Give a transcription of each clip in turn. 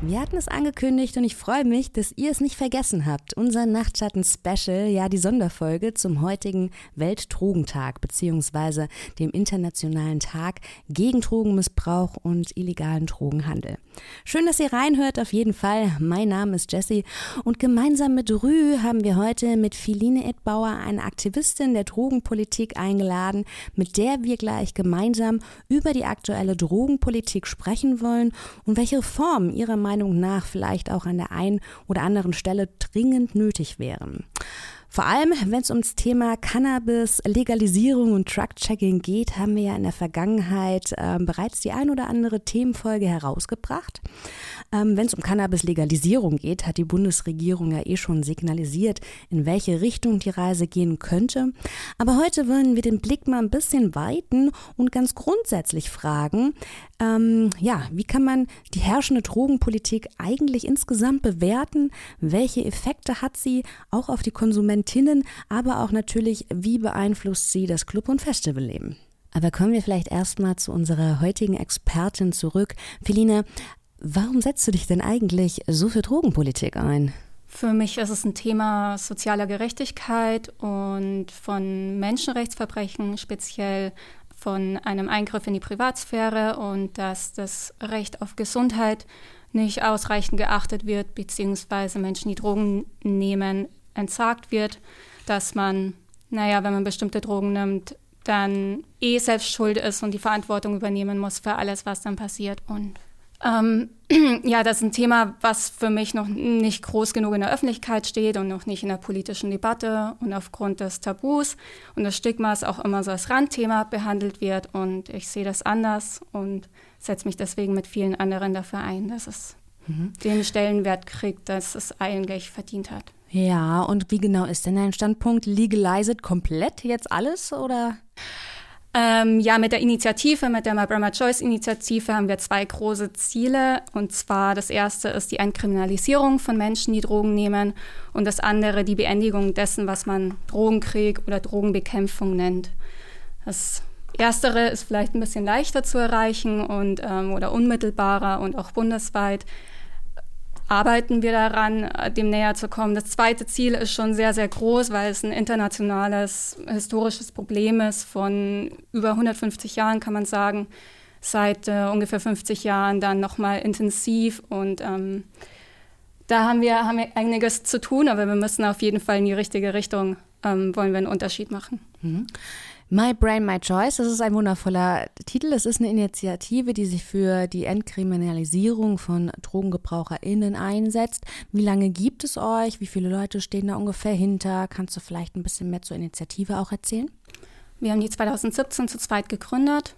Wir hatten es angekündigt und ich freue mich, dass ihr es nicht vergessen habt. Unser Nachtschatten-Special, ja die Sonderfolge zum heutigen Weltdrogentag beziehungsweise dem Internationalen Tag gegen Drogenmissbrauch und illegalen Drogenhandel. Schön, dass ihr reinhört, auf jeden Fall. Mein Name ist Jessie und gemeinsam mit Rü haben wir heute mit Philine Edbauer eine Aktivistin der Drogenpolitik eingeladen, mit der wir gleich gemeinsam über die aktuelle Drogenpolitik sprechen wollen und welche Reformen ihrer Meinung nach vielleicht auch an der einen oder anderen Stelle dringend nötig wären. Vor allem, wenn es ums Thema Cannabis, Legalisierung und Truck-Checking geht, haben wir ja in der Vergangenheit äh, bereits die ein oder andere Themenfolge herausgebracht. Ähm, wenn es um Cannabis-Legalisierung geht, hat die Bundesregierung ja eh schon signalisiert, in welche Richtung die Reise gehen könnte. Aber heute wollen wir den Blick mal ein bisschen weiten und ganz grundsätzlich fragen, ähm, ja, wie kann man die herrschende Drogenpolitik eigentlich insgesamt bewerten? Welche Effekte hat sie auch auf die Konsumentinnen, aber auch natürlich, wie beeinflusst sie das Club- und Festivalleben? Aber kommen wir vielleicht erstmal zu unserer heutigen Expertin zurück. Feline, warum setzt du dich denn eigentlich so für Drogenpolitik ein? Für mich ist es ein Thema sozialer Gerechtigkeit und von Menschenrechtsverbrechen, speziell von einem Eingriff in die Privatsphäre und dass das Recht auf Gesundheit nicht ausreichend geachtet wird, beziehungsweise Menschen, die Drogen nehmen, entsagt wird, dass man, naja, wenn man bestimmte Drogen nimmt, dann eh selbst schuld ist und die Verantwortung übernehmen muss für alles, was dann passiert. Und ähm, ja, das ist ein Thema, was für mich noch nicht groß genug in der Öffentlichkeit steht und noch nicht in der politischen Debatte und aufgrund des Tabus und des Stigmas auch immer so als Randthema behandelt wird. Und ich sehe das anders und setze mich deswegen mit vielen anderen dafür ein, dass es mhm. den Stellenwert kriegt, dass es eigentlich verdient hat. Ja, und wie genau ist denn dein Standpunkt? Legalize it komplett jetzt alles oder? Ähm, ja, mit der Initiative, mit der My Brahma Choice Initiative haben wir zwei große Ziele. Und zwar das erste ist die Entkriminalisierung von Menschen, die Drogen nehmen. Und das andere die Beendigung dessen, was man Drogenkrieg oder Drogenbekämpfung nennt. Das Erstere ist vielleicht ein bisschen leichter zu erreichen und, ähm, oder unmittelbarer und auch bundesweit arbeiten wir daran, äh, dem näher zu kommen. Das zweite Ziel ist schon sehr, sehr groß, weil es ein internationales, historisches Problem ist von über 150 Jahren, kann man sagen, seit äh, ungefähr 50 Jahren dann nochmal intensiv und ähm, da haben wir, haben wir einiges zu tun, aber wir müssen auf jeden Fall in die richtige Richtung, ähm, wollen wir einen Unterschied machen. Mhm. My Brain, My Choice, das ist ein wundervoller Titel. Es ist eine Initiative, die sich für die Entkriminalisierung von DrogengebraucherInnen einsetzt. Wie lange gibt es euch? Wie viele Leute stehen da ungefähr hinter? Kannst du vielleicht ein bisschen mehr zur Initiative auch erzählen? Wir haben die 2017 zu zweit gegründet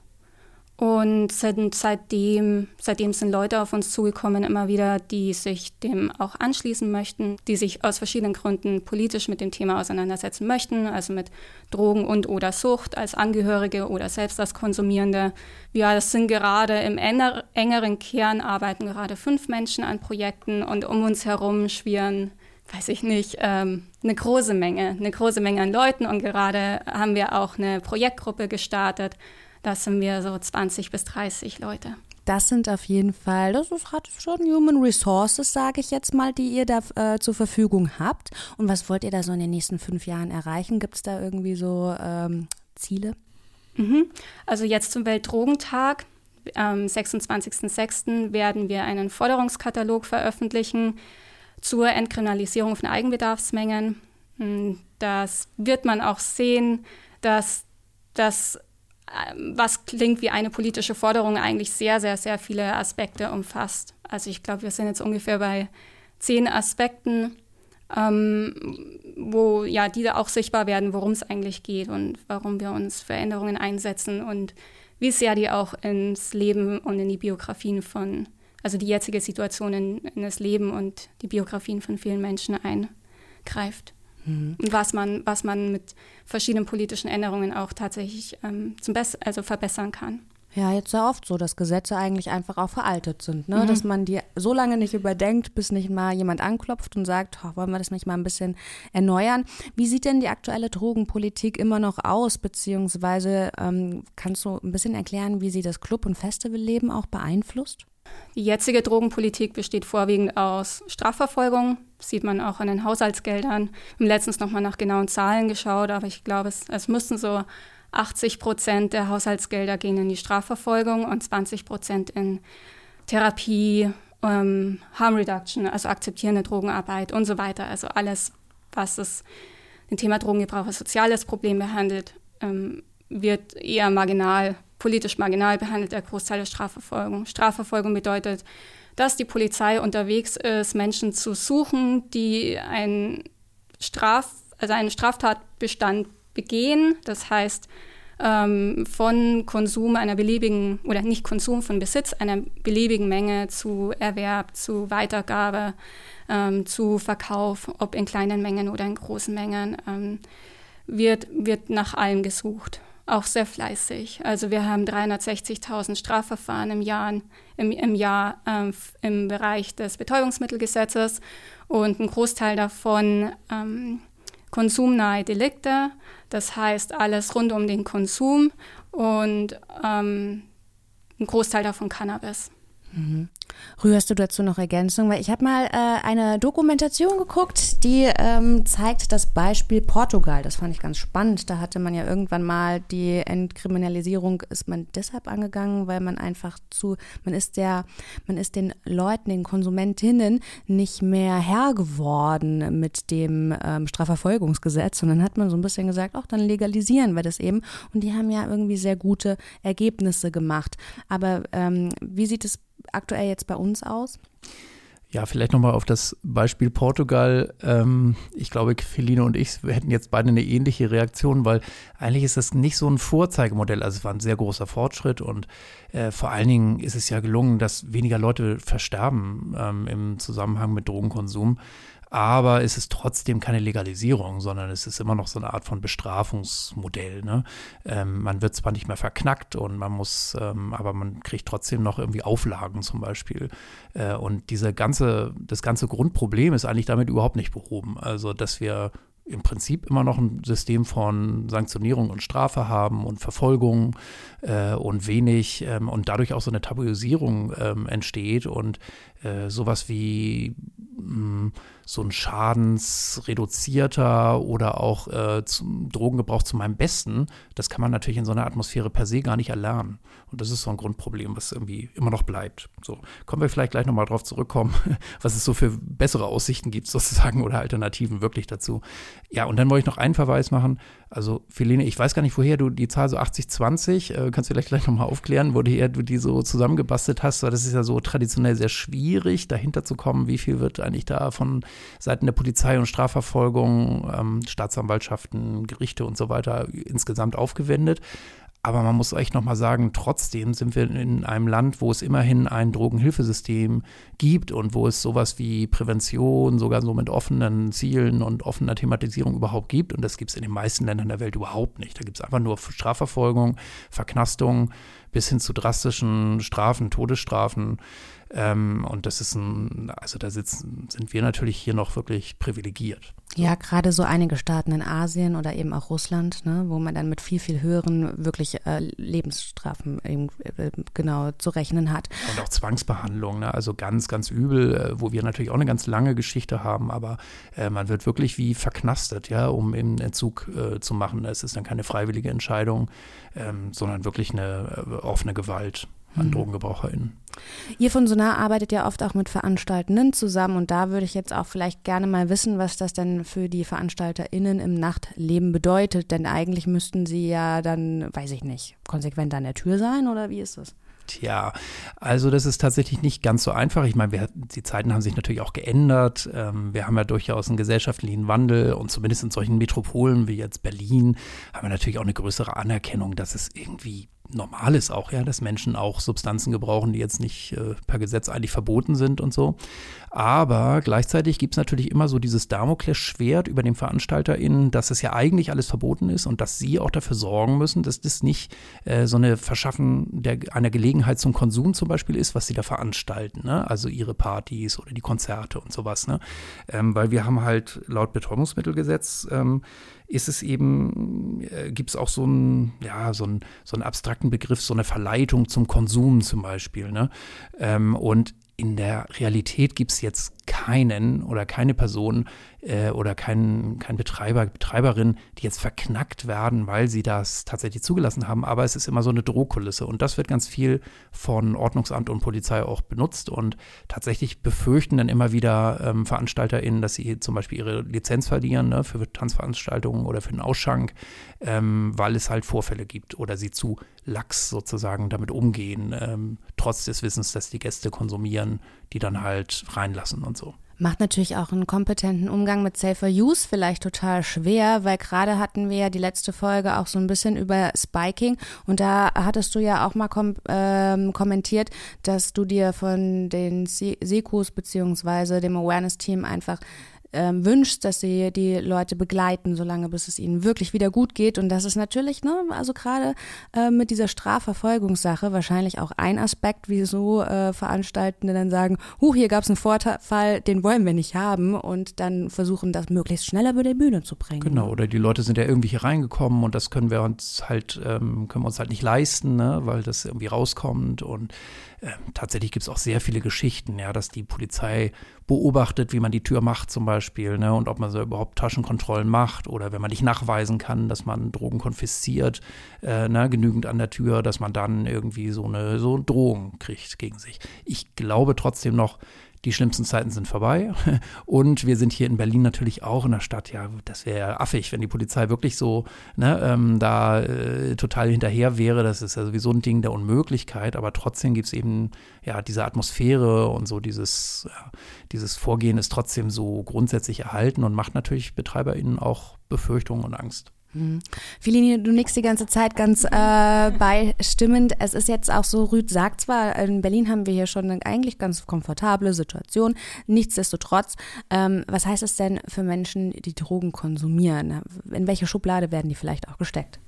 und sind seitdem, seitdem sind Leute auf uns zugekommen, immer wieder, die sich dem auch anschließen möchten, die sich aus verschiedenen Gründen politisch mit dem Thema auseinandersetzen möchten, also mit Drogen und oder Sucht als Angehörige oder selbst als Konsumierende. Ja, das sind gerade im engeren Kern arbeiten gerade fünf Menschen an Projekten und um uns herum schwirren weiß ich nicht, ähm, eine große Menge, eine große Menge an Leuten. Und gerade haben wir auch eine Projektgruppe gestartet, das sind wir so 20 bis 30 Leute. Das sind auf jeden Fall, das ist hat schon Human Resources, sage ich jetzt mal, die ihr da äh, zur Verfügung habt. Und was wollt ihr da so in den nächsten fünf Jahren erreichen? Gibt es da irgendwie so ähm, Ziele? Mhm. Also jetzt zum Weltdrogentag, am 26.06. werden wir einen Forderungskatalog veröffentlichen zur Entkriminalisierung von Eigenbedarfsmengen. Hm, das wird man auch sehen, dass das was klingt wie eine politische Forderung, eigentlich sehr, sehr, sehr viele Aspekte umfasst. Also ich glaube, wir sind jetzt ungefähr bei zehn Aspekten, ähm, wo ja die da auch sichtbar werden, worum es eigentlich geht und warum wir uns für Änderungen einsetzen und wie sehr die auch ins Leben und in die Biografien von, also die jetzige Situation in, in das Leben und die Biografien von vielen Menschen eingreift. Mhm. Was, man, was man mit verschiedenen politischen Änderungen auch tatsächlich ähm, zum Bess also verbessern kann. Ja, jetzt sehr oft so, dass Gesetze eigentlich einfach auch veraltet sind, ne? Mhm. dass man die so lange nicht überdenkt, bis nicht mal jemand anklopft und sagt, oh, wollen wir das nicht mal ein bisschen erneuern. Wie sieht denn die aktuelle Drogenpolitik immer noch aus, beziehungsweise ähm, kannst du ein bisschen erklären, wie sie das Club- und Festivalleben auch beeinflusst? Die jetzige Drogenpolitik besteht vorwiegend aus Strafverfolgung, sieht man auch an den Haushaltsgeldern. Wir haben letztens nochmal nach genauen Zahlen geschaut, aber ich glaube, es, es müssten so 80 Prozent der Haushaltsgelder gehen in die Strafverfolgung und 20 Prozent in Therapie, ähm, Harm Reduction, also akzeptierende Drogenarbeit und so weiter. Also alles, was das Thema Drogengebrauch als soziales Problem behandelt, ähm, wird eher marginal, politisch marginal behandelt, der Großteil der Strafverfolgung. Strafverfolgung bedeutet, dass die Polizei unterwegs ist, Menschen zu suchen, die ein Straf, also einen Straftatbestand begehen. Das heißt, ähm, von Konsum einer beliebigen, oder nicht Konsum, von Besitz einer beliebigen Menge zu Erwerb, zu Weitergabe, ähm, zu Verkauf, ob in kleinen Mengen oder in großen Mengen, ähm, wird, wird nach allem gesucht. Auch sehr fleißig. Also wir haben 360.000 Strafverfahren im Jahr, im, im Jahr ähm, im Bereich des Betäubungsmittelgesetzes und ein Großteil davon ähm, konsumnahe Delikte, das heißt alles rund um den Konsum und ähm, ein Großteil davon Cannabis. Mhm. Rührst du dazu noch Ergänzung? Weil ich habe mal äh, eine Dokumentation geguckt, die ähm, zeigt das Beispiel Portugal. Das fand ich ganz spannend. Da hatte man ja irgendwann mal die Entkriminalisierung, ist man deshalb angegangen, weil man einfach zu, man ist der, man ist den Leuten, den Konsumentinnen nicht mehr Herr geworden mit dem ähm, Strafverfolgungsgesetz. Und dann hat man so ein bisschen gesagt, auch dann legalisieren wir das eben. Und die haben ja irgendwie sehr gute Ergebnisse gemacht. Aber ähm, wie sieht es aktuell jetzt bei uns aus? Ja, vielleicht nochmal auf das Beispiel Portugal. Ähm, ich glaube, Feline und ich hätten jetzt beide eine ähnliche Reaktion, weil eigentlich ist das nicht so ein Vorzeigemodell. Also es war ein sehr großer Fortschritt und äh, vor allen Dingen ist es ja gelungen, dass weniger Leute versterben ähm, im Zusammenhang mit Drogenkonsum aber es ist trotzdem keine Legalisierung, sondern es ist immer noch so eine Art von Bestrafungsmodell. Ne? Ähm, man wird zwar nicht mehr verknackt und man muss, ähm, aber man kriegt trotzdem noch irgendwie Auflagen zum Beispiel. Äh, und diese ganze, das ganze Grundproblem ist eigentlich damit überhaupt nicht behoben. Also, dass wir im Prinzip immer noch ein System von Sanktionierung und Strafe haben und Verfolgung äh, und wenig ähm, und dadurch auch so eine Tabuisierung ähm, entsteht und äh, sowas wie mh, mm, so ein schadensreduzierter oder auch äh, Drogengebrauch zu meinem Besten, das kann man natürlich in so einer Atmosphäre per se gar nicht erlernen. Und das ist so ein Grundproblem, was irgendwie immer noch bleibt. So, kommen wir vielleicht gleich nochmal drauf zurückkommen, was es so für bessere Aussichten gibt sozusagen oder Alternativen wirklich dazu. Ja, und dann wollte ich noch einen Verweis machen. Also, Feline, ich weiß gar nicht, woher du die Zahl so 80-20, äh, kannst du vielleicht gleich nochmal aufklären, woher du die so zusammengebastelt hast, weil das ist ja so traditionell sehr schwierig, dahinter zu kommen, wie viel wird eigentlich da von Seiten der Polizei und Strafverfolgung, ähm, Staatsanwaltschaften, Gerichte und so weiter insgesamt aufgewendet. Aber man muss echt nochmal sagen, trotzdem sind wir in einem Land, wo es immerhin ein Drogenhilfesystem gibt und wo es sowas wie Prävention sogar so mit offenen Zielen und offener Thematisierung überhaupt gibt. Und das gibt es in den meisten Ländern der Welt überhaupt nicht. Da gibt es einfach nur Strafverfolgung, Verknastung bis hin zu drastischen Strafen, Todesstrafen. Ähm, und das ist ein, also da sitzen, sind wir natürlich hier noch wirklich privilegiert. Ja, gerade so einige Staaten in Asien oder eben auch Russland, ne, wo man dann mit viel, viel höheren wirklich äh, Lebensstrafen eben, äh, genau zu rechnen hat. Und auch Zwangsbehandlung, ne, also ganz, ganz übel, äh, wo wir natürlich auch eine ganz lange Geschichte haben, aber äh, man wird wirklich wie verknastet, ja, um eben Entzug äh, zu machen. Es ist dann keine freiwillige Entscheidung, ähm, sondern wirklich eine äh, offene Gewalt an mhm. DrogengebraucherInnen. Ihr von Sonar arbeitet ja oft auch mit Veranstaltenden zusammen und da würde ich jetzt auch vielleicht gerne mal wissen, was das denn für die VeranstalterInnen im Nachtleben bedeutet, denn eigentlich müssten sie ja dann, weiß ich nicht, konsequent an der Tür sein oder wie ist das? Tja, also das ist tatsächlich nicht ganz so einfach. Ich meine, wir, die Zeiten haben sich natürlich auch geändert. Ähm, wir haben ja durchaus einen gesellschaftlichen Wandel und zumindest in solchen Metropolen wie jetzt Berlin haben wir natürlich auch eine größere Anerkennung, dass es irgendwie normal ist auch, ja, dass Menschen auch Substanzen gebrauchen, die jetzt nicht äh, per Gesetz eigentlich verboten sind und so. Aber gleichzeitig gibt es natürlich immer so dieses Damoklesschwert über den VeranstalterInnen, dass es ja eigentlich alles verboten ist und dass sie auch dafür sorgen müssen, dass das nicht äh, so eine Verschaffen der, einer Gelegenheit zum Konsum zum Beispiel ist, was sie da veranstalten. Ne? Also ihre Partys oder die Konzerte und sowas. Ne? Ähm, weil wir haben halt laut Betäubungsmittelgesetz ähm, ist es eben, äh, gibt es auch so einen, ja, so einen, so einen abstrakten Begriff, so eine Verleitung zum Konsum zum Beispiel. Ne? Ähm, und in der Realität gibt es jetzt keinen oder keine Person äh, oder kein, kein Betreiber, Betreiberin, die jetzt verknackt werden, weil sie das tatsächlich zugelassen haben. Aber es ist immer so eine Drohkulisse und das wird ganz viel von Ordnungsamt und Polizei auch benutzt und tatsächlich befürchten dann immer wieder ähm, VeranstalterInnen, dass sie zum Beispiel ihre Lizenz verlieren ne, für Tanzveranstaltungen oder für den Ausschank, ähm, weil es halt Vorfälle gibt oder sie zu lax sozusagen damit umgehen, ähm, trotz des Wissens, dass die Gäste konsumieren, die dann halt reinlassen und so. Macht natürlich auch einen kompetenten Umgang mit Safer Use vielleicht total schwer, weil gerade hatten wir ja die letzte Folge auch so ein bisschen über Spiking und da hattest du ja auch mal kom ähm, kommentiert, dass du dir von den Sekus beziehungsweise dem Awareness-Team einfach ähm, wünscht, dass sie die Leute begleiten, solange bis es ihnen wirklich wieder gut geht. Und das ist natürlich, ne, also gerade äh, mit dieser Strafverfolgungssache wahrscheinlich auch ein Aspekt, wieso äh, Veranstaltende dann sagen, huch, hier gab es einen Vorfall, den wollen wir nicht haben und dann versuchen, das möglichst schneller über die Bühne zu bringen. Genau, oder die Leute sind ja irgendwie hier reingekommen und das können wir uns halt, ähm, können wir uns halt nicht leisten, ne, weil das irgendwie rauskommt und ähm, tatsächlich gibt es auch sehr viele Geschichten, ja, dass die Polizei beobachtet, wie man die Tür macht zum Beispiel, ne, und ob man so überhaupt Taschenkontrollen macht oder wenn man nicht nachweisen kann, dass man Drogen konfisziert, äh, ne, genügend an der Tür, dass man dann irgendwie so eine so Drohung kriegt gegen sich. Ich glaube trotzdem noch, die schlimmsten Zeiten sind vorbei. Und wir sind hier in Berlin natürlich auch in der Stadt. Ja, das wäre affig, wenn die Polizei wirklich so ne, ähm, da äh, total hinterher wäre. Das ist ja sowieso ein Ding der Unmöglichkeit. Aber trotzdem gibt es eben ja diese Atmosphäre und so dieses, ja, dieses Vorgehen ist trotzdem so grundsätzlich erhalten und macht natürlich BetreiberInnen auch Befürchtungen und Angst. Mhm. Du nickst die ganze Zeit ganz äh, beistimmend. Es ist jetzt auch so, Rüd sagt zwar, in Berlin haben wir hier schon eine eigentlich ganz komfortable Situation. Nichtsdestotrotz, ähm, was heißt es denn für Menschen, die Drogen konsumieren? In welche Schublade werden die vielleicht auch gesteckt?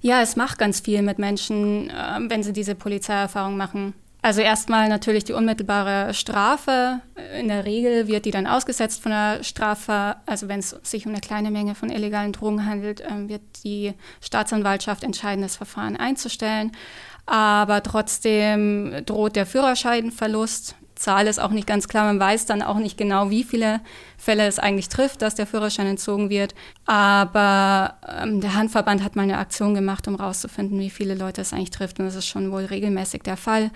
Ja, es macht ganz viel mit Menschen, äh, wenn sie diese Polizeierfahrung machen. Also erstmal natürlich die unmittelbare Strafe. In der Regel wird die dann ausgesetzt von der Strafe. Also wenn es sich um eine kleine Menge von illegalen Drogen handelt, ähm, wird die Staatsanwaltschaft entscheiden, das Verfahren einzustellen. Aber trotzdem droht der Führerscheinverlust. Zahl ist auch nicht ganz klar. Man weiß dann auch nicht genau, wie viele Fälle es eigentlich trifft, dass der Führerschein entzogen wird. Aber ähm, der Handverband hat mal eine Aktion gemacht, um herauszufinden, wie viele Leute es eigentlich trifft. Und das ist schon wohl regelmäßig der Fall.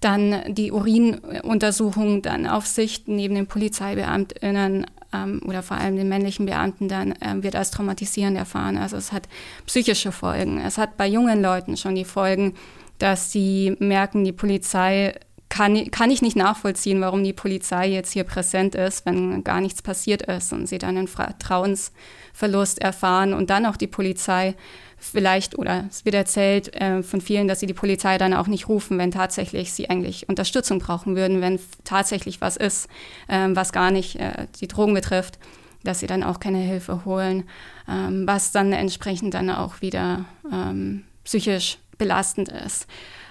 Dann die Urinuntersuchung, dann auf Sicht neben den PolizeibeamtInnen ähm, oder vor allem den männlichen Beamten dann ähm, wird als traumatisierend erfahren. Also es hat psychische Folgen. Es hat bei jungen Leuten schon die Folgen, dass sie merken, die Polizei kann, kann ich nicht nachvollziehen, warum die Polizei jetzt hier präsent ist, wenn gar nichts passiert ist und sie dann einen Vertrauensverlust erfahren und dann auch die Polizei vielleicht, oder es wird erzählt äh, von vielen, dass sie die Polizei dann auch nicht rufen, wenn tatsächlich sie eigentlich Unterstützung brauchen würden, wenn tatsächlich was ist, äh, was gar nicht äh, die Drogen betrifft, dass sie dann auch keine Hilfe holen, ähm, was dann entsprechend dann auch wieder ähm, psychisch belastend ist.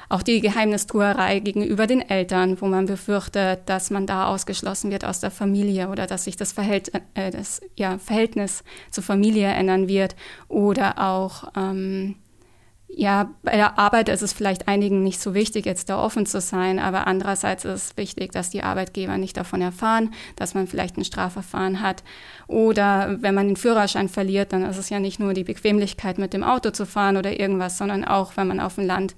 Auch die Geheimnistuerei gegenüber den Eltern, wo man befürchtet, dass man da ausgeschlossen wird aus der Familie oder dass sich das, Verhält äh, das ja, Verhältnis zur Familie ändern wird. Oder auch, ähm, ja, bei der Arbeit ist es vielleicht einigen nicht so wichtig, jetzt da offen zu sein, aber andererseits ist es wichtig, dass die Arbeitgeber nicht davon erfahren, dass man vielleicht ein Strafverfahren hat. Oder wenn man den Führerschein verliert, dann ist es ja nicht nur die Bequemlichkeit, mit dem Auto zu fahren oder irgendwas, sondern auch, wenn man auf dem Land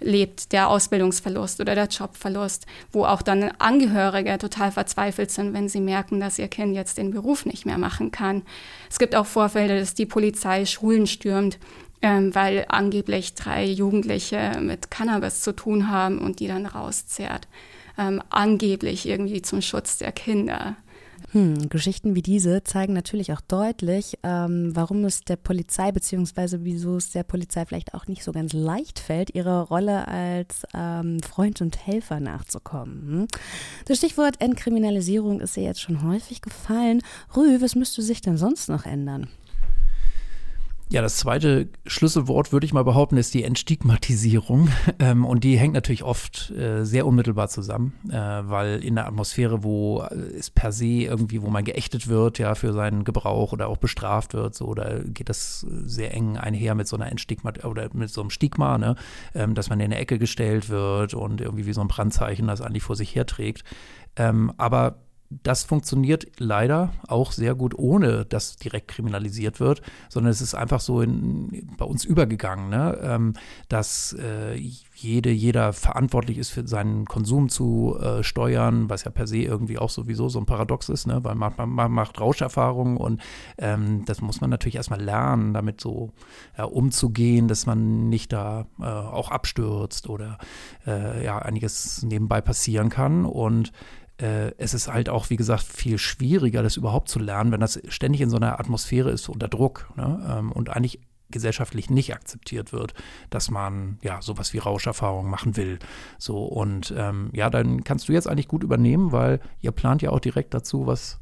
lebt, der Ausbildungsverlust oder der Jobverlust, wo auch dann Angehörige total verzweifelt sind, wenn sie merken, dass ihr Kind jetzt den Beruf nicht mehr machen kann. Es gibt auch Vorfälle, dass die Polizei Schulen stürmt, ähm, weil angeblich drei Jugendliche mit Cannabis zu tun haben und die dann rauszehrt. Ähm, angeblich irgendwie zum Schutz der Kinder. Hm, Geschichten wie diese zeigen natürlich auch deutlich, ähm, warum es der Polizei beziehungsweise wieso es der Polizei vielleicht auch nicht so ganz leicht fällt, ihrer Rolle als ähm, Freund und Helfer nachzukommen. Hm? Das Stichwort Entkriminalisierung ist ja jetzt schon häufig gefallen. Rü, was müsste sich denn sonst noch ändern? Ja, das zweite Schlüsselwort, würde ich mal behaupten, ist die Entstigmatisierung. Ähm, und die hängt natürlich oft äh, sehr unmittelbar zusammen, äh, weil in der Atmosphäre, wo es per se irgendwie, wo man geächtet wird, ja, für seinen Gebrauch oder auch bestraft wird, so, da geht das sehr eng einher mit so einer Entstigma oder mit so einem Stigma, ne, ähm, dass man in eine Ecke gestellt wird und irgendwie wie so ein Brandzeichen das eigentlich vor sich herträgt. Ähm, aber das funktioniert leider auch sehr gut, ohne dass direkt kriminalisiert wird, sondern es ist einfach so in, bei uns übergegangen, ne? ähm, dass äh, jede, jeder verantwortlich ist für seinen Konsum zu äh, steuern, was ja per se irgendwie auch sowieso so ein Paradox ist, ne? weil man, man, macht Rauscherfahrungen und ähm, das muss man natürlich erstmal lernen, damit so ja, umzugehen, dass man nicht da äh, auch abstürzt oder äh, ja einiges nebenbei passieren kann und äh, es ist halt auch, wie gesagt, viel schwieriger, das überhaupt zu lernen, wenn das ständig in so einer Atmosphäre ist unter Druck ne? ähm, und eigentlich gesellschaftlich nicht akzeptiert wird, dass man ja sowas wie Rauscherfahrung machen will. So und ähm, ja, dann kannst du jetzt eigentlich gut übernehmen, weil ihr plant ja auch direkt dazu was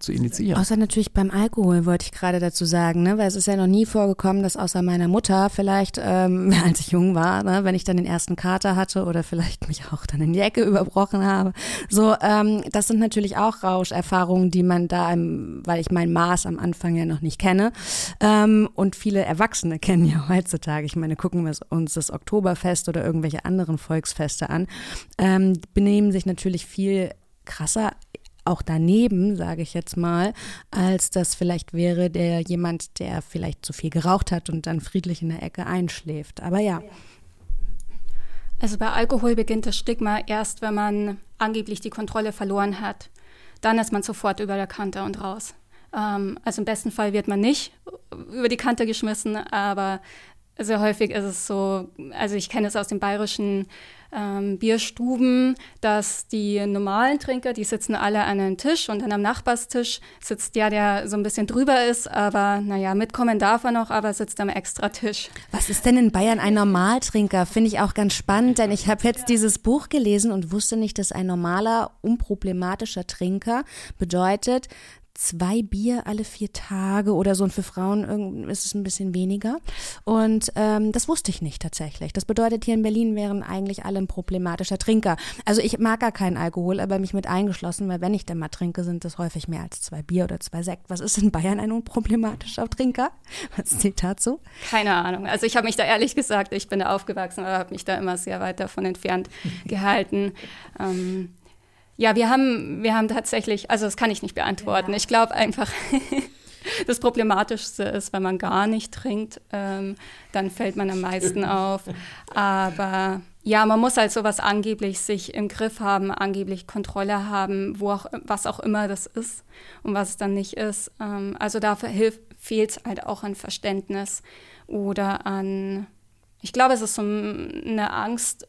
zu initiieren. Außer natürlich beim Alkohol, wollte ich gerade dazu sagen, ne? weil es ist ja noch nie vorgekommen, dass außer meiner Mutter vielleicht, ähm, als ich jung war, ne? wenn ich dann den ersten Kater hatte oder vielleicht mich auch dann in die Ecke überbrochen habe. So, ähm, das sind natürlich auch Rauscherfahrungen, die man da, im, weil ich mein Maß am Anfang ja noch nicht kenne. Ähm, und viele Erwachsene kennen ja heutzutage, ich meine, gucken wir uns das Oktoberfest oder irgendwelche anderen Volksfeste an, ähm, benehmen sich natürlich viel krasser auch daneben, sage ich jetzt mal, als das vielleicht wäre der jemand, der vielleicht zu viel geraucht hat und dann friedlich in der Ecke einschläft. Aber ja. Also bei Alkohol beginnt das Stigma erst, wenn man angeblich die Kontrolle verloren hat. Dann ist man sofort über der Kante und raus. Ähm, also im besten Fall wird man nicht über die Kante geschmissen, aber sehr häufig ist es so, also ich kenne es aus den bayerischen ähm, Bierstuben, dass die normalen Trinker, die sitzen alle an einem Tisch und dann am Nachbarstisch sitzt der, der so ein bisschen drüber ist, aber naja, mitkommen darf er noch, aber sitzt am Extratisch. Was ist denn in Bayern ein Normaltrinker? Finde ich auch ganz spannend, denn ich habe jetzt dieses Buch gelesen und wusste nicht, dass ein normaler, unproblematischer Trinker bedeutet, zwei Bier alle vier Tage oder so. Und für Frauen ist es ein bisschen weniger. Und ähm, das wusste ich nicht tatsächlich. Das bedeutet, hier in Berlin wären eigentlich alle ein problematischer Trinker. Also ich mag gar keinen Alkohol, aber mich mit eingeschlossen, weil wenn ich denn mal trinke, sind das häufig mehr als zwei Bier oder zwei Sekt. Was ist in Bayern ein unproblematischer Trinker? Was zählt dazu? Keine Ahnung. Also ich habe mich da ehrlich gesagt, ich bin da aufgewachsen, aber habe mich da immer sehr weit davon entfernt gehalten. Ähm, ja, wir haben, wir haben tatsächlich, also das kann ich nicht beantworten. Ja. Ich glaube einfach, das Problematischste ist, wenn man gar nicht trinkt, ähm, dann fällt man am meisten auf. Aber ja, man muss halt sowas angeblich sich im Griff haben, angeblich Kontrolle haben, wo auch, was auch immer das ist und was es dann nicht ist. Ähm, also dafür fehlt es halt auch an Verständnis oder an, ich glaube, es ist so eine Angst,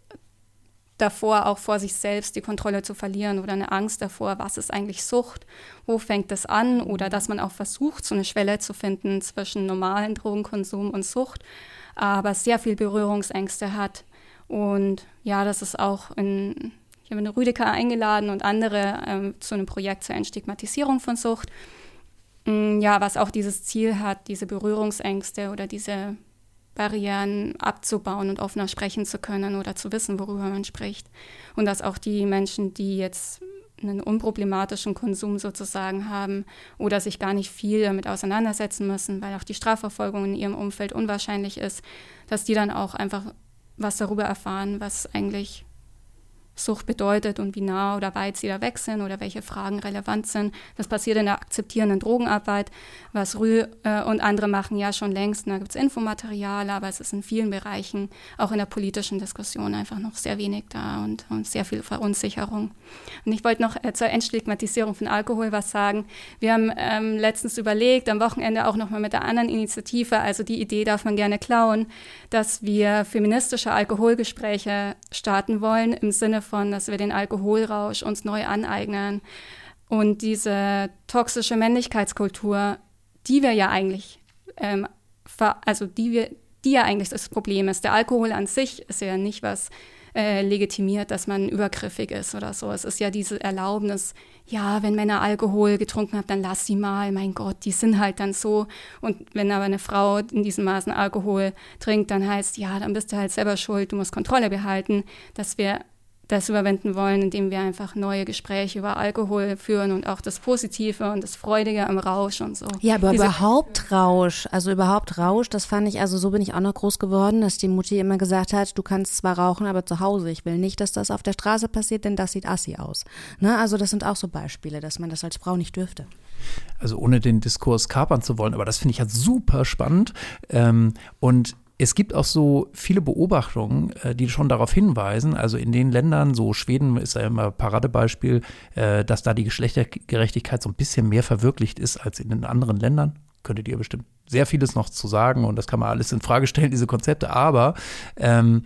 davor, auch vor sich selbst die Kontrolle zu verlieren oder eine Angst davor, was ist eigentlich Sucht, wo fängt es an oder dass man auch versucht, so eine Schwelle zu finden zwischen normalen Drogenkonsum und Sucht, aber sehr viel Berührungsängste hat. Und ja, das ist auch in, ich habe eine Rüdiger eingeladen und andere ähm, zu einem Projekt zur Entstigmatisierung von Sucht. Mm, ja, was auch dieses Ziel hat, diese Berührungsängste oder diese Barrieren abzubauen und offener sprechen zu können oder zu wissen, worüber man spricht. Und dass auch die Menschen, die jetzt einen unproblematischen Konsum sozusagen haben oder sich gar nicht viel damit auseinandersetzen müssen, weil auch die Strafverfolgung in ihrem Umfeld unwahrscheinlich ist, dass die dann auch einfach was darüber erfahren, was eigentlich Sucht bedeutet und wie nah oder weit sie da weg sind oder welche Fragen relevant sind. Das passiert in der akzeptierenden Drogenarbeit, was Rü äh, und andere machen ja schon längst. Und da gibt es Infomaterial, aber es ist in vielen Bereichen, auch in der politischen Diskussion, einfach noch sehr wenig da und, und sehr viel Verunsicherung. Und ich wollte noch äh, zur Entstigmatisierung von Alkohol was sagen. Wir haben ähm, letztens überlegt, am Wochenende auch nochmal mit der anderen Initiative, also die Idee darf man gerne klauen, dass wir feministische Alkoholgespräche starten wollen im Sinne von, dass wir den Alkoholrausch uns neu aneignen. Und diese toxische Männlichkeitskultur, die wir ja eigentlich, ähm, also die wir, die ja eigentlich das Problem ist. Der Alkohol an sich ist ja nicht was äh, legitimiert, dass man übergriffig ist oder so. Es ist ja diese Erlaubnis, ja, wenn Männer Alkohol getrunken haben, dann lass sie mal, mein Gott, die sind halt dann so. Und wenn aber eine Frau in diesem Maßen Alkohol trinkt, dann heißt, ja, dann bist du halt selber schuld, du musst Kontrolle behalten, dass wir das überwinden wollen, indem wir einfach neue Gespräche über Alkohol führen und auch das Positive und das Freudige am Rausch und so. Ja, aber Diese überhaupt Rausch, also überhaupt Rausch, das fand ich, also so bin ich auch noch groß geworden, dass die Mutti immer gesagt hat, du kannst zwar rauchen, aber zu Hause. Ich will nicht, dass das auf der Straße passiert, denn das sieht assi aus. Ne? Also das sind auch so Beispiele, dass man das als Frau nicht dürfte. Also ohne den Diskurs kapern zu wollen, aber das finde ich halt super spannend. Ähm, und es gibt auch so viele Beobachtungen, äh, die schon darauf hinweisen, also in den Ländern, so Schweden ist ja immer Paradebeispiel, äh, dass da die Geschlechtergerechtigkeit so ein bisschen mehr verwirklicht ist als in den anderen Ländern. Könntet ihr bestimmt sehr vieles noch zu sagen und das kann man alles in Frage stellen, diese Konzepte, aber ähm,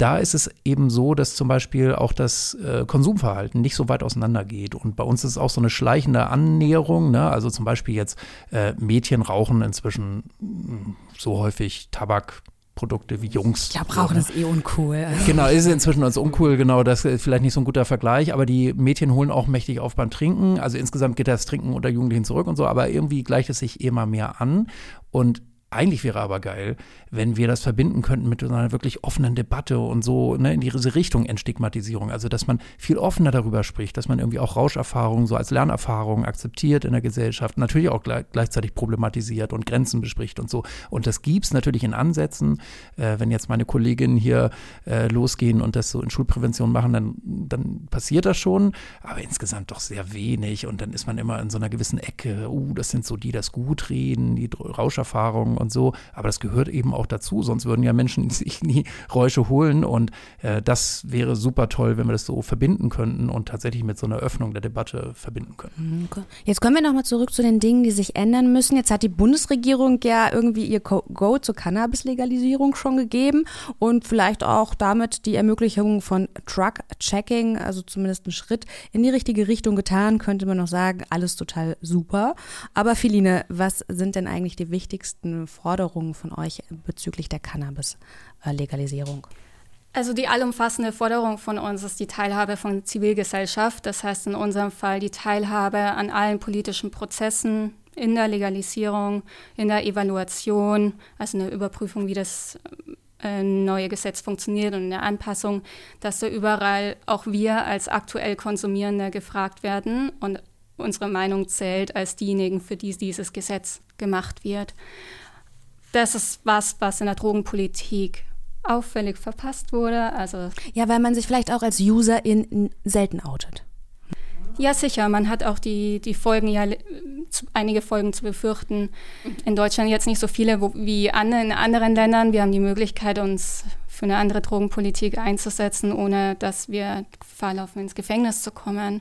da ist es eben so, dass zum Beispiel auch das äh, Konsumverhalten nicht so weit auseinander geht. Und bei uns ist es auch so eine schleichende Annäherung. Ne? Also zum Beispiel jetzt äh, Mädchen rauchen inzwischen hm, so häufig Tabak. Produkte wie Jungs. Ich glaube, Rauchen ist eh uncool. Genau, ist inzwischen uns uncool, genau, das ist vielleicht nicht so ein guter Vergleich, aber die Mädchen holen auch mächtig auf beim Trinken. Also insgesamt geht das Trinken unter Jugendlichen zurück und so, aber irgendwie gleicht es sich immer mehr an. Und eigentlich wäre aber geil, wenn wir das verbinden könnten mit einer wirklich offenen Debatte und so ne, in diese Richtung Entstigmatisierung. Also, dass man viel offener darüber spricht, dass man irgendwie auch Rauscherfahrungen so als Lernerfahrungen akzeptiert in der Gesellschaft, natürlich auch gleich, gleichzeitig problematisiert und Grenzen bespricht und so. Und das gibt es natürlich in Ansätzen. Äh, wenn jetzt meine Kolleginnen hier äh, losgehen und das so in Schulprävention machen, dann, dann passiert das schon, aber insgesamt doch sehr wenig. Und dann ist man immer in so einer gewissen Ecke, uh, das sind so die, das gut reden, die Rauscherfahrungen und so. Aber das gehört eben auch dazu, sonst würden ja Menschen sich nie Räusche holen. Und äh, das wäre super toll, wenn wir das so verbinden könnten und tatsächlich mit so einer Öffnung der Debatte verbinden könnten. Mhm, Jetzt kommen wir nochmal zurück zu den Dingen, die sich ändern müssen. Jetzt hat die Bundesregierung ja irgendwie ihr Go zur Cannabis-Legalisierung schon gegeben und vielleicht auch damit die Ermöglichung von Truck-Checking, also zumindest einen Schritt in die richtige Richtung getan, könnte man noch sagen, alles total super. Aber Philine, was sind denn eigentlich die wichtigsten Forderungen von euch bezüglich der Cannabis-Legalisierung? Also die allumfassende Forderung von uns ist die Teilhabe von Zivilgesellschaft. Das heißt in unserem Fall die Teilhabe an allen politischen Prozessen in der Legalisierung, in der Evaluation, also eine Überprüfung, wie das äh, neue Gesetz funktioniert und in der Anpassung, dass da überall auch wir als aktuell Konsumierende gefragt werden und unsere Meinung zählt als diejenigen, für die dieses Gesetz gemacht wird das ist was, was in der Drogenpolitik auffällig verpasst wurde. Also ja, weil man sich vielleicht auch als User in selten outet. Ja, sicher. Man hat auch die, die Folgen ja einige Folgen zu befürchten. In Deutschland jetzt nicht so viele wo, wie in anderen Ländern. Wir haben die Möglichkeit, uns für eine andere Drogenpolitik einzusetzen, ohne dass wir Gefahr laufen, ins Gefängnis zu kommen.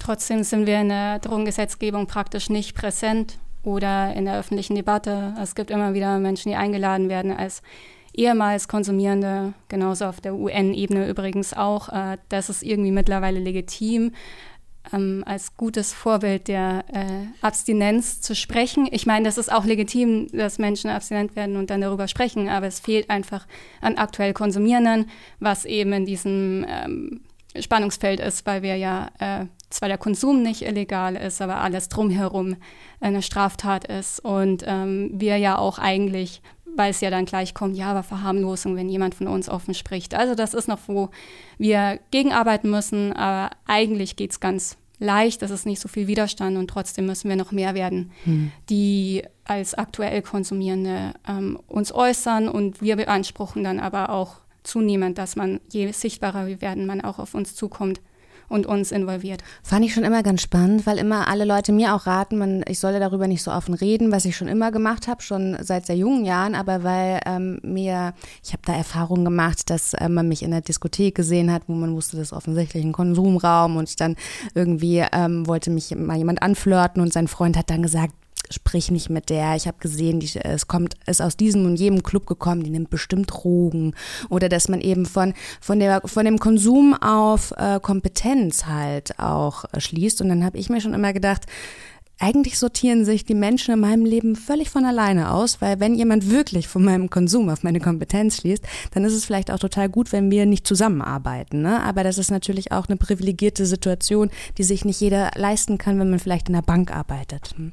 Trotzdem sind wir in der Drogengesetzgebung praktisch nicht präsent oder in der öffentlichen Debatte. Es gibt immer wieder Menschen, die eingeladen werden als ehemals Konsumierende, genauso auf der UN-Ebene übrigens auch. Äh, das ist irgendwie mittlerweile legitim, ähm, als gutes Vorbild der äh, Abstinenz zu sprechen. Ich meine, das ist auch legitim, dass Menschen abstinent werden und dann darüber sprechen, aber es fehlt einfach an aktuell Konsumierenden, was eben in diesem ähm, Spannungsfeld ist, weil wir ja äh, zwar der Konsum nicht illegal ist, aber alles drumherum eine Straftat ist. Und ähm, wir ja auch eigentlich, weil es ja dann gleich kommt, ja, aber Verharmlosung, wenn jemand von uns offen spricht. Also das ist noch, wo wir gegenarbeiten müssen, aber eigentlich geht es ganz leicht, das ist nicht so viel Widerstand und trotzdem müssen wir noch mehr werden, hm. die als aktuell Konsumierende ähm, uns äußern und wir beanspruchen dann aber auch zunehmend, dass man, je sichtbarer wir werden, man auch auf uns zukommt und uns involviert. Fand ich schon immer ganz spannend, weil immer alle Leute mir auch raten, man, ich solle darüber nicht so offen reden, was ich schon immer gemacht habe, schon seit sehr jungen Jahren, aber weil ähm, mir, ich habe da Erfahrungen gemacht, dass äh, man mich in der Diskothek gesehen hat, wo man wusste, das ist offensichtlich ein Konsumraum und dann irgendwie ähm, wollte mich mal jemand anflirten und sein Freund hat dann gesagt, sprich nicht mit der. Ich habe gesehen, die, es kommt, ist aus diesem und jedem Club gekommen, die nimmt bestimmt Drogen. Oder dass man eben von, von, der, von dem Konsum auf äh, Kompetenz halt auch äh, schließt. Und dann habe ich mir schon immer gedacht, eigentlich sortieren sich die Menschen in meinem Leben völlig von alleine aus, weil wenn jemand wirklich von meinem Konsum auf meine Kompetenz schließt, dann ist es vielleicht auch total gut, wenn wir nicht zusammenarbeiten. Ne? Aber das ist natürlich auch eine privilegierte Situation, die sich nicht jeder leisten kann, wenn man vielleicht in der Bank arbeitet. Hm.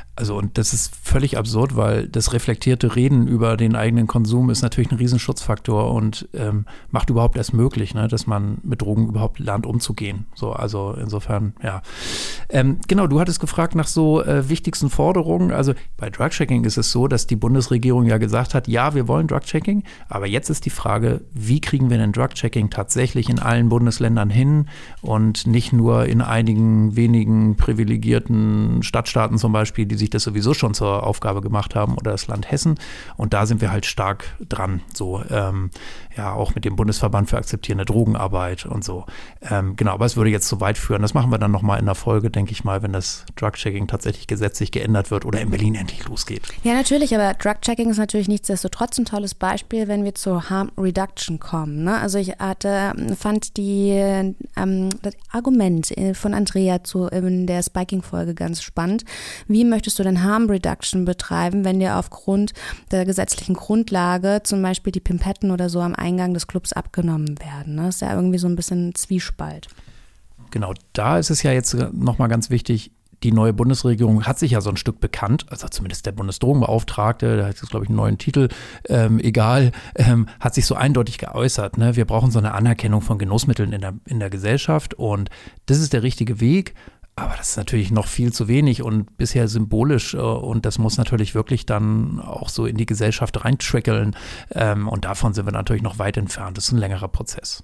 Also und das ist völlig absurd, weil das reflektierte Reden über den eigenen Konsum ist natürlich ein Riesenschutzfaktor und ähm, macht überhaupt erst möglich, ne, dass man mit Drogen überhaupt lernt umzugehen. So, also insofern, ja. Ähm, genau, du hattest gefragt nach so äh, wichtigsten Forderungen. Also bei Drug-Checking ist es so, dass die Bundesregierung ja gesagt hat, ja, wir wollen Drug-Checking, aber jetzt ist die Frage, wie kriegen wir denn Drug-Checking tatsächlich in allen Bundesländern hin und nicht nur in einigen wenigen privilegierten Stadtstaaten zum Beispiel, die sich das sowieso schon zur Aufgabe gemacht haben oder das Land Hessen. Und da sind wir halt stark dran. So, ähm, ja, auch mit dem Bundesverband für akzeptierende Drogenarbeit und so. Ähm, genau, aber es würde jetzt zu weit führen. Das machen wir dann nochmal in der Folge, denke ich mal, wenn das Drug-Checking tatsächlich gesetzlich geändert wird oder in Berlin endlich losgeht. Ja, natürlich, aber Drug-Checking ist natürlich nichtsdestotrotz ein tolles Beispiel, wenn wir zur Harm Reduction kommen. Ne? Also ich hatte, fand die ähm, das Argument äh, von Andrea zu, in der Spiking-Folge ganz spannend. Wie möchtest du denn Harm Reduction betreiben, wenn dir aufgrund der gesetzlichen Grundlage zum Beispiel die Pimpetten oder so am Eingang des Clubs abgenommen werden. Ne? Das ist ja irgendwie so ein bisschen Zwiespalt. Genau, da ist es ja jetzt nochmal ganz wichtig, die neue Bundesregierung hat sich ja so ein Stück bekannt, also zumindest der Bundesdrogenbeauftragte, der hat jetzt, glaube ich, einen neuen Titel, ähm, egal, ähm, hat sich so eindeutig geäußert. Ne? Wir brauchen so eine Anerkennung von Genussmitteln in der, in der Gesellschaft und das ist der richtige Weg. Aber das ist natürlich noch viel zu wenig und bisher symbolisch äh, und das muss natürlich wirklich dann auch so in die Gesellschaft reintrickeln. Ähm, und davon sind wir natürlich noch weit entfernt. Das ist ein längerer Prozess.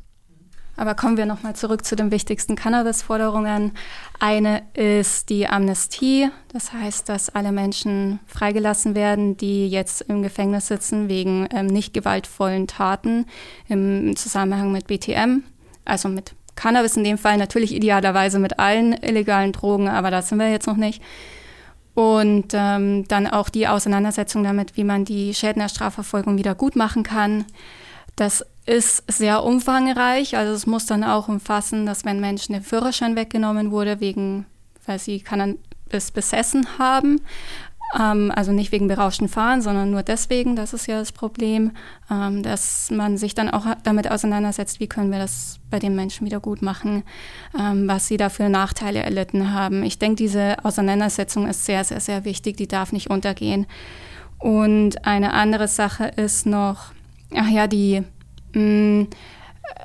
Aber kommen wir nochmal zurück zu den wichtigsten Cannabis-Forderungen. Eine ist die Amnestie. Das heißt, dass alle Menschen freigelassen werden, die jetzt im Gefängnis sitzen wegen ähm, nicht gewaltvollen Taten im Zusammenhang mit BTM, also mit Cannabis in dem Fall natürlich idealerweise mit allen illegalen Drogen, aber da sind wir jetzt noch nicht. Und ähm, dann auch die Auseinandersetzung damit, wie man die Schäden der Strafverfolgung wieder gut machen kann. Das ist sehr umfangreich. Also es muss dann auch umfassen, dass wenn Menschen der Führerschein weggenommen wurde, wegen, weil sie Cannabis besessen haben, ähm, also nicht wegen berauschten Fahren, sondern nur deswegen, das ist ja das Problem, ähm, dass man sich dann auch damit auseinandersetzt, wie können wir das bei den Menschen wieder gut machen, ähm, was sie da für Nachteile erlitten haben. Ich denke, diese Auseinandersetzung ist sehr, sehr, sehr wichtig, die darf nicht untergehen. Und eine andere Sache ist noch, ach ja, die mh, mm,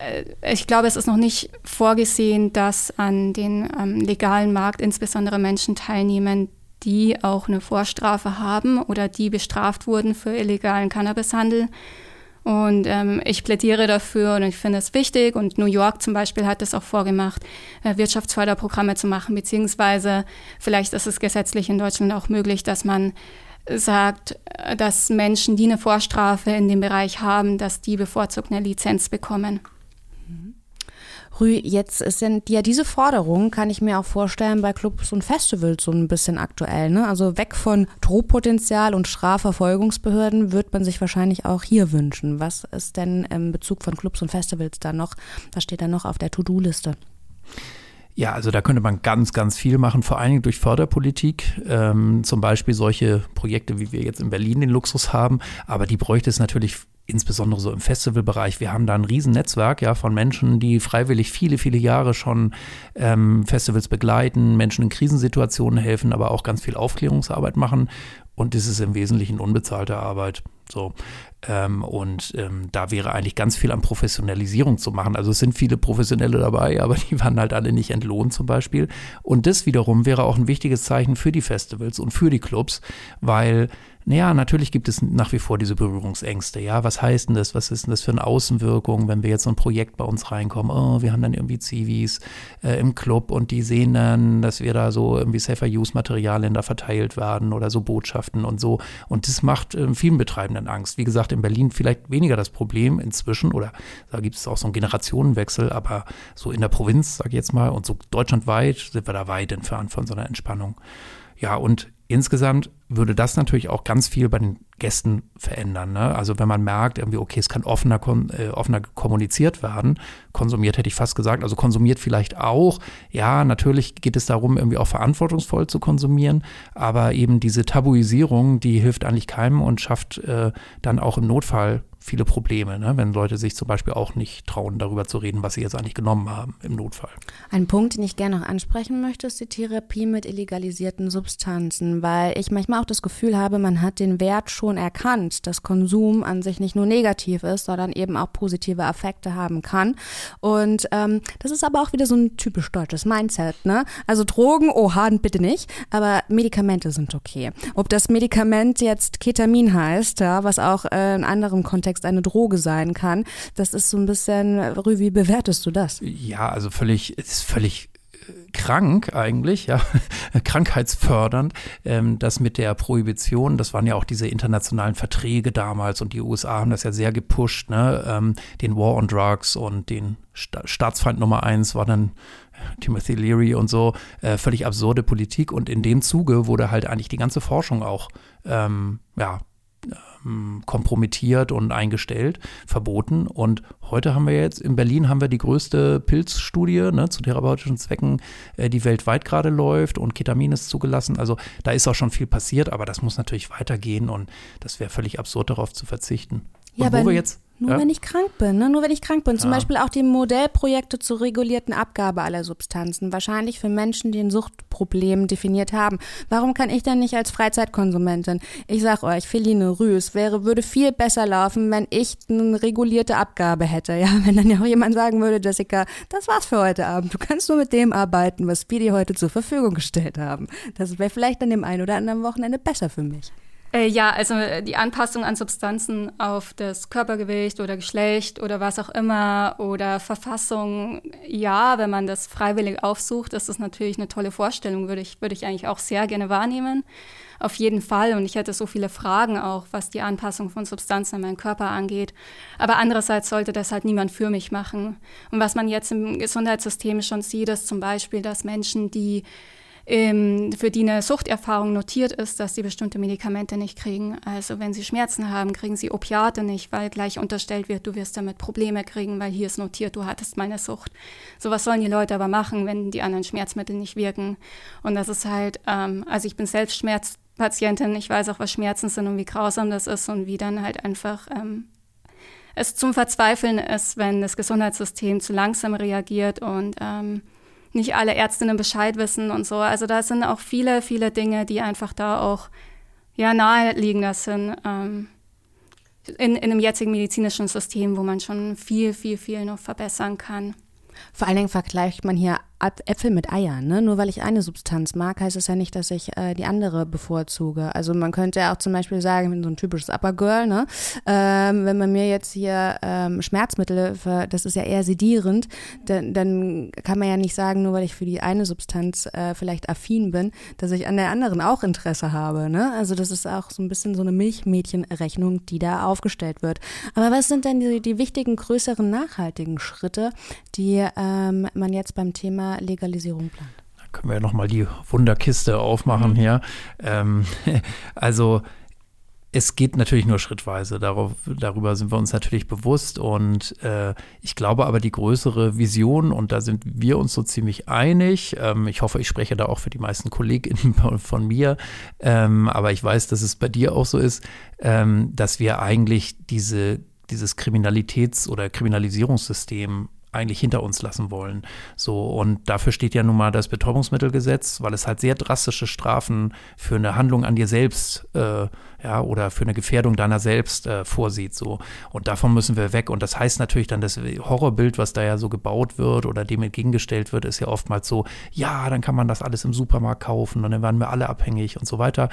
äh, ich glaube, es ist noch nicht vorgesehen, dass an den ähm, legalen Markt insbesondere Menschen teilnehmen, die auch eine Vorstrafe haben oder die bestraft wurden für illegalen Cannabishandel. Und ähm, ich plädiere dafür und ich finde es wichtig. Und New York zum Beispiel hat es auch vorgemacht, äh, Wirtschaftsförderprogramme zu machen, beziehungsweise vielleicht ist es gesetzlich in Deutschland auch möglich, dass man sagt, äh, dass Menschen, die eine Vorstrafe in dem Bereich haben, dass die bevorzugt eine Lizenz bekommen. Rü, jetzt sind ja diese Forderungen, kann ich mir auch vorstellen, bei Clubs und Festivals so ein bisschen aktuell. Ne? Also weg von Drohpotenzial und Strafverfolgungsbehörden wird man sich wahrscheinlich auch hier wünschen. Was ist denn im Bezug von Clubs und Festivals da noch? Was steht da noch auf der To-Do-Liste? Ja, also da könnte man ganz, ganz viel machen, vor allen Dingen durch Förderpolitik. Ähm, zum Beispiel solche Projekte, wie wir jetzt in Berlin den Luxus haben. Aber die bräuchte es natürlich insbesondere so im Festivalbereich, wir haben da ein Riesennetzwerk ja, von Menschen, die freiwillig viele, viele Jahre schon ähm, Festivals begleiten, Menschen in Krisensituationen helfen, aber auch ganz viel Aufklärungsarbeit machen. Und das ist im Wesentlichen unbezahlte Arbeit. So. Ähm, und ähm, da wäre eigentlich ganz viel an Professionalisierung zu machen. Also es sind viele Professionelle dabei, aber die waren halt alle nicht entlohnt zum Beispiel. Und das wiederum wäre auch ein wichtiges Zeichen für die Festivals und für die Clubs, weil naja, natürlich gibt es nach wie vor diese Berührungsängste. Ja, was heißt denn das? Was ist denn das für eine Außenwirkung, wenn wir jetzt so ein Projekt bei uns reinkommen? Oh, wir haben dann irgendwie Zivis äh, im Club und die sehen dann, dass wir da so irgendwie Safer-Use-Materialien da verteilt werden oder so Botschaften und so. Und das macht äh, vielen Betreibenden Angst. Wie gesagt, in Berlin vielleicht weniger das Problem inzwischen oder da gibt es auch so einen Generationenwechsel, aber so in der Provinz, sag ich jetzt mal, und so deutschlandweit sind wir da weit entfernt von so einer Entspannung. Ja, und insgesamt würde das natürlich auch ganz viel bei den Gästen verändern. Ne? Also wenn man merkt, irgendwie, okay, es kann offener, äh, offener kommuniziert werden, konsumiert hätte ich fast gesagt, also konsumiert vielleicht auch. Ja, natürlich geht es darum, irgendwie auch verantwortungsvoll zu konsumieren, aber eben diese Tabuisierung, die hilft eigentlich keinem und schafft äh, dann auch im Notfall viele Probleme, ne? wenn Leute sich zum Beispiel auch nicht trauen, darüber zu reden, was sie jetzt eigentlich genommen haben im Notfall. Ein Punkt, den ich gerne noch ansprechen möchte, ist die Therapie mit illegalisierten Substanzen, weil ich manchmal auch das Gefühl habe, man hat den Wert schon erkannt, dass Konsum an sich nicht nur negativ ist, sondern eben auch positive Effekte haben kann. Und ähm, das ist aber auch wieder so ein typisch deutsches Mindset. Ne? Also Drogen, oha, bitte nicht, aber Medikamente sind okay. Ob das Medikament jetzt Ketamin heißt, ja, was auch äh, in anderem Kontext Kontext eine Droge sein kann. Das ist so ein bisschen, Rü, wie bewertest du das? Ja, also völlig, ist völlig äh, krank eigentlich, ja, krankheitsfördernd, ähm, das mit der Prohibition, das waren ja auch diese internationalen Verträge damals und die USA haben das ja sehr gepusht, ne, ähm, den War on Drugs und den Sta Staatsfeind Nummer eins war dann Timothy Leary und so, äh, völlig absurde Politik und in dem Zuge wurde halt eigentlich die ganze Forschung auch, ähm, ja, kompromittiert und eingestellt, verboten. Und heute haben wir jetzt, in Berlin haben wir die größte Pilzstudie ne, zu therapeutischen Zwecken, äh, die weltweit gerade läuft und Ketamin ist zugelassen. Also da ist auch schon viel passiert, aber das muss natürlich weitergehen und das wäre völlig absurd, darauf zu verzichten. Und ja, wo wir jetzt nur ja? wenn ich krank bin, ne? nur wenn ich krank bin. Zum ja. Beispiel auch die Modellprojekte zur regulierten Abgabe aller Substanzen. Wahrscheinlich für Menschen, die ein Suchtproblem definiert haben. Warum kann ich denn nicht als Freizeitkonsumentin? Ich sag euch, Feline Rüß wäre, würde viel besser laufen, wenn ich eine regulierte Abgabe hätte. Ja, wenn dann ja auch jemand sagen würde, Jessica, das war's für heute Abend. Du kannst nur mit dem arbeiten, was wir dir heute zur Verfügung gestellt haben. Das wäre vielleicht an dem einen oder anderen Wochenende besser für mich. Äh, ja, also äh, die Anpassung an Substanzen auf das Körpergewicht oder Geschlecht oder was auch immer oder Verfassung, ja, wenn man das freiwillig aufsucht, ist das natürlich eine tolle Vorstellung, würde ich, würde ich eigentlich auch sehr gerne wahrnehmen. Auf jeden Fall. Und ich hätte so viele Fragen auch, was die Anpassung von Substanzen an meinen Körper angeht. Aber andererseits sollte das halt niemand für mich machen. Und was man jetzt im Gesundheitssystem schon sieht, ist zum Beispiel, dass Menschen, die ähm, für die eine Suchterfahrung notiert ist, dass sie bestimmte Medikamente nicht kriegen. Also wenn sie Schmerzen haben, kriegen sie Opiate nicht, weil gleich unterstellt wird, du wirst damit Probleme kriegen, weil hier ist notiert, du hattest meine Sucht. So was sollen die Leute aber machen, wenn die anderen Schmerzmittel nicht wirken? Und das ist halt, ähm, also ich bin selbst Schmerzpatientin, ich weiß auch, was Schmerzen sind und wie grausam das ist und wie dann halt einfach ähm, es zum Verzweifeln ist, wenn das Gesundheitssystem zu langsam reagiert und ähm, nicht alle Ärztinnen Bescheid wissen und so. Also da sind auch viele, viele Dinge, die einfach da auch ja naheliegender sind ähm, in, in dem jetzigen medizinischen System, wo man schon viel, viel, viel noch verbessern kann. Vor allen Dingen vergleicht man hier Äpfel mit Eiern. Ne? Nur weil ich eine Substanz mag, heißt es ja nicht, dass ich äh, die andere bevorzuge. Also man könnte ja auch zum Beispiel sagen, ich bin so ein typisches Upper Girl, ne? Ähm, wenn man mir jetzt hier ähm, Schmerzmittel, für, das ist ja eher sedierend, dann, dann, kann man ja nicht sagen, nur weil ich für die eine Substanz äh, vielleicht affin bin, dass ich an der anderen auch Interesse habe. Ne? Also das ist auch so ein bisschen so eine Milchmädchenrechnung, die da aufgestellt wird. Aber was sind denn die, die wichtigen, größeren, nachhaltigen Schritte, die ähm, man jetzt beim Thema Legalisierung plant? Da können wir ja nochmal die Wunderkiste aufmachen mhm. hier. Ähm, also es geht natürlich nur schrittweise. Darauf, darüber sind wir uns natürlich bewusst. Und äh, ich glaube aber, die größere Vision, und da sind wir uns so ziemlich einig, ähm, ich hoffe, ich spreche da auch für die meisten KollegInnen von mir, ähm, aber ich weiß, dass es bei dir auch so ist, ähm, dass wir eigentlich diese, dieses Kriminalitäts- oder Kriminalisierungssystem eigentlich hinter uns lassen wollen. So, und dafür steht ja nun mal das Betäubungsmittelgesetz, weil es halt sehr drastische Strafen für eine Handlung an dir selbst äh, ja, oder für eine Gefährdung deiner selbst äh, vorsieht. So. Und davon müssen wir weg. Und das heißt natürlich dann, das Horrorbild, was da ja so gebaut wird oder dem entgegengestellt wird, ist ja oftmals so, ja, dann kann man das alles im Supermarkt kaufen und dann werden wir alle abhängig und so weiter.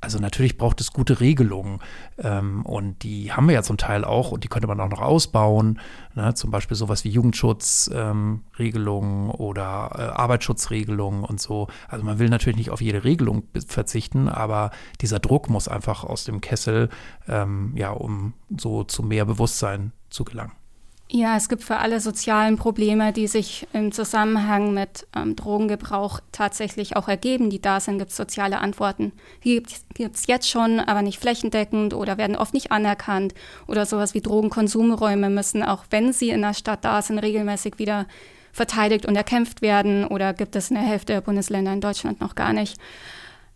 Also natürlich braucht es gute Regelungen. Ähm, und die haben wir ja zum Teil auch und die könnte man auch noch ausbauen. Ne? Zum Beispiel sowas wie Jugendschutzregelungen ähm, oder äh, Arbeitsschutzregelungen und so. Also man will natürlich nicht auf jede Regelung verzichten, aber dieser Druck muss einfach aus dem Kessel, ähm, ja, um so zu mehr Bewusstsein zu gelangen. Ja, es gibt für alle sozialen Probleme, die sich im Zusammenhang mit ähm, Drogengebrauch tatsächlich auch ergeben, die da sind, gibt es soziale Antworten. Die gibt es jetzt schon, aber nicht flächendeckend oder werden oft nicht anerkannt. Oder sowas wie Drogenkonsumräume müssen, auch wenn sie in der Stadt da sind, regelmäßig wieder verteidigt und erkämpft werden. Oder gibt es in der Hälfte der Bundesländer in Deutschland noch gar nicht.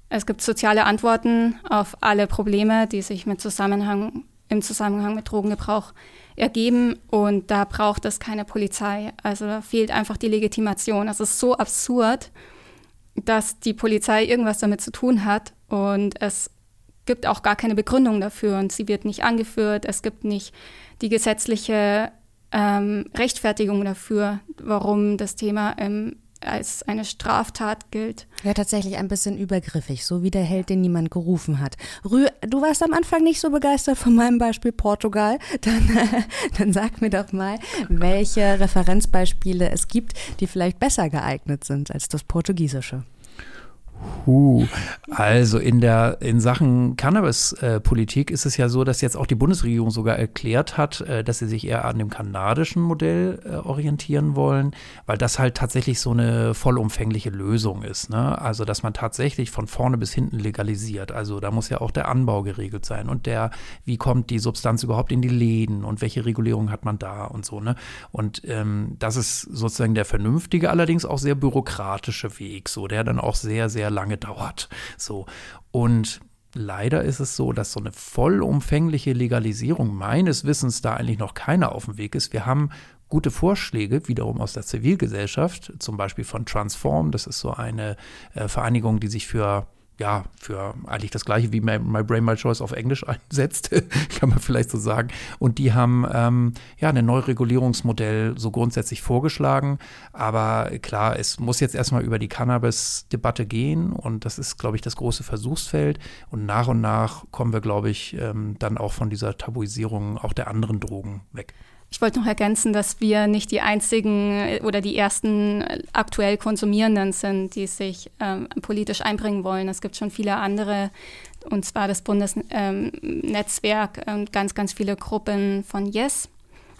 Es gibt soziale Antworten auf alle Probleme, die sich mit Zusammenhang, im Zusammenhang mit Drogengebrauch ergeben und da braucht es keine Polizei. Also da fehlt einfach die Legitimation. Es ist so absurd, dass die Polizei irgendwas damit zu tun hat und es gibt auch gar keine Begründung dafür und sie wird nicht angeführt. Es gibt nicht die gesetzliche ähm, Rechtfertigung dafür, warum das Thema im als eine Straftat gilt. Ja, tatsächlich ein bisschen übergriffig, so wie der Held, den niemand gerufen hat. Rü, du warst am Anfang nicht so begeistert von meinem Beispiel Portugal. Dann, dann sag mir doch mal, welche Referenzbeispiele es gibt, die vielleicht besser geeignet sind als das Portugiesische. Huh. Also in der in Sachen Cannabis-Politik ist es ja so, dass jetzt auch die Bundesregierung sogar erklärt hat, äh, dass sie sich eher an dem kanadischen Modell äh, orientieren wollen, weil das halt tatsächlich so eine vollumfängliche Lösung ist. Ne? Also dass man tatsächlich von vorne bis hinten legalisiert. Also da muss ja auch der Anbau geregelt sein und der, wie kommt die Substanz überhaupt in die Läden und welche Regulierung hat man da und so. Ne? Und ähm, das ist sozusagen der vernünftige, allerdings auch sehr bürokratische Weg, so der dann auch sehr sehr lange dauert. So. Und leider ist es so, dass so eine vollumfängliche Legalisierung meines Wissens da eigentlich noch keiner auf dem Weg ist. Wir haben gute Vorschläge, wiederum aus der Zivilgesellschaft, zum Beispiel von Transform. Das ist so eine äh, Vereinigung, die sich für ja, für eigentlich das gleiche wie My, My, Brain, My Choice auf Englisch einsetzt, kann man vielleicht so sagen. Und die haben ähm, ja ein Neuregulierungsmodell so grundsätzlich vorgeschlagen. Aber klar, es muss jetzt erstmal über die Cannabis-Debatte gehen und das ist, glaube ich, das große Versuchsfeld. Und nach und nach kommen wir, glaube ich, ähm, dann auch von dieser Tabuisierung auch der anderen Drogen weg. Ich wollte noch ergänzen, dass wir nicht die einzigen äh, oder die ersten äh, aktuell Konsumierenden sind, die sich ähm, politisch einbringen wollen. Es gibt schon viele andere, und zwar das Bundesnetzwerk ähm, und ganz, ganz viele Gruppen von Yes,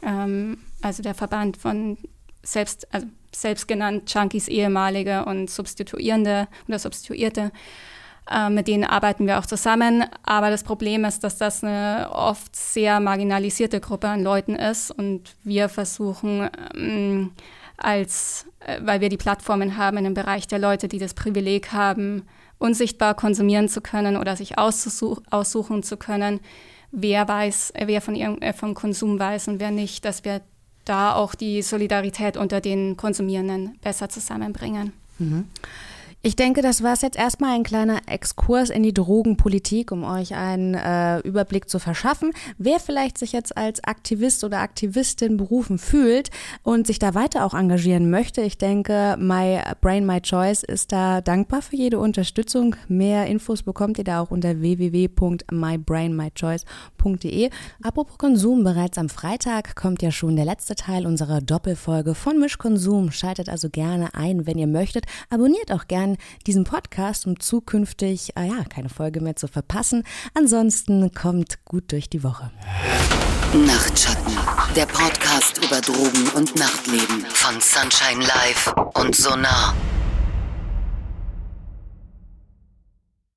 ähm, also der Verband von selbst, also selbst genannt Junkies ehemalige und Substituierende oder Substituierte. Äh, mit denen arbeiten wir auch zusammen. Aber das Problem ist, dass das eine oft sehr marginalisierte Gruppe an Leuten ist und wir versuchen, ähm, als, äh, weil wir die Plattformen haben in dem Bereich der Leute, die das Privileg haben, unsichtbar konsumieren zu können oder sich aussuchen zu können, wer weiß, wer von ihrem, äh, vom Konsum weiß und wer nicht, dass wir da auch die Solidarität unter den Konsumierenden besser zusammenbringen. Mhm. Ich denke, das war es jetzt erstmal ein kleiner Exkurs in die Drogenpolitik, um euch einen äh, Überblick zu verschaffen. Wer vielleicht sich jetzt als Aktivist oder Aktivistin berufen fühlt und sich da weiter auch engagieren möchte, ich denke, My Brain, My Choice ist da dankbar für jede Unterstützung. Mehr Infos bekommt ihr da auch unter www.mybrainmychoice.de. Apropos Konsum, bereits am Freitag kommt ja schon der letzte Teil unserer Doppelfolge von Mischkonsum. Schaltet also gerne ein, wenn ihr möchtet. Abonniert auch gerne diesen Podcast, um zukünftig, ah ja, keine Folge mehr zu verpassen. Ansonsten kommt gut durch die Woche. Nachtschatten, der Podcast über Drogen und Nachtleben von Sunshine Live und Sonar.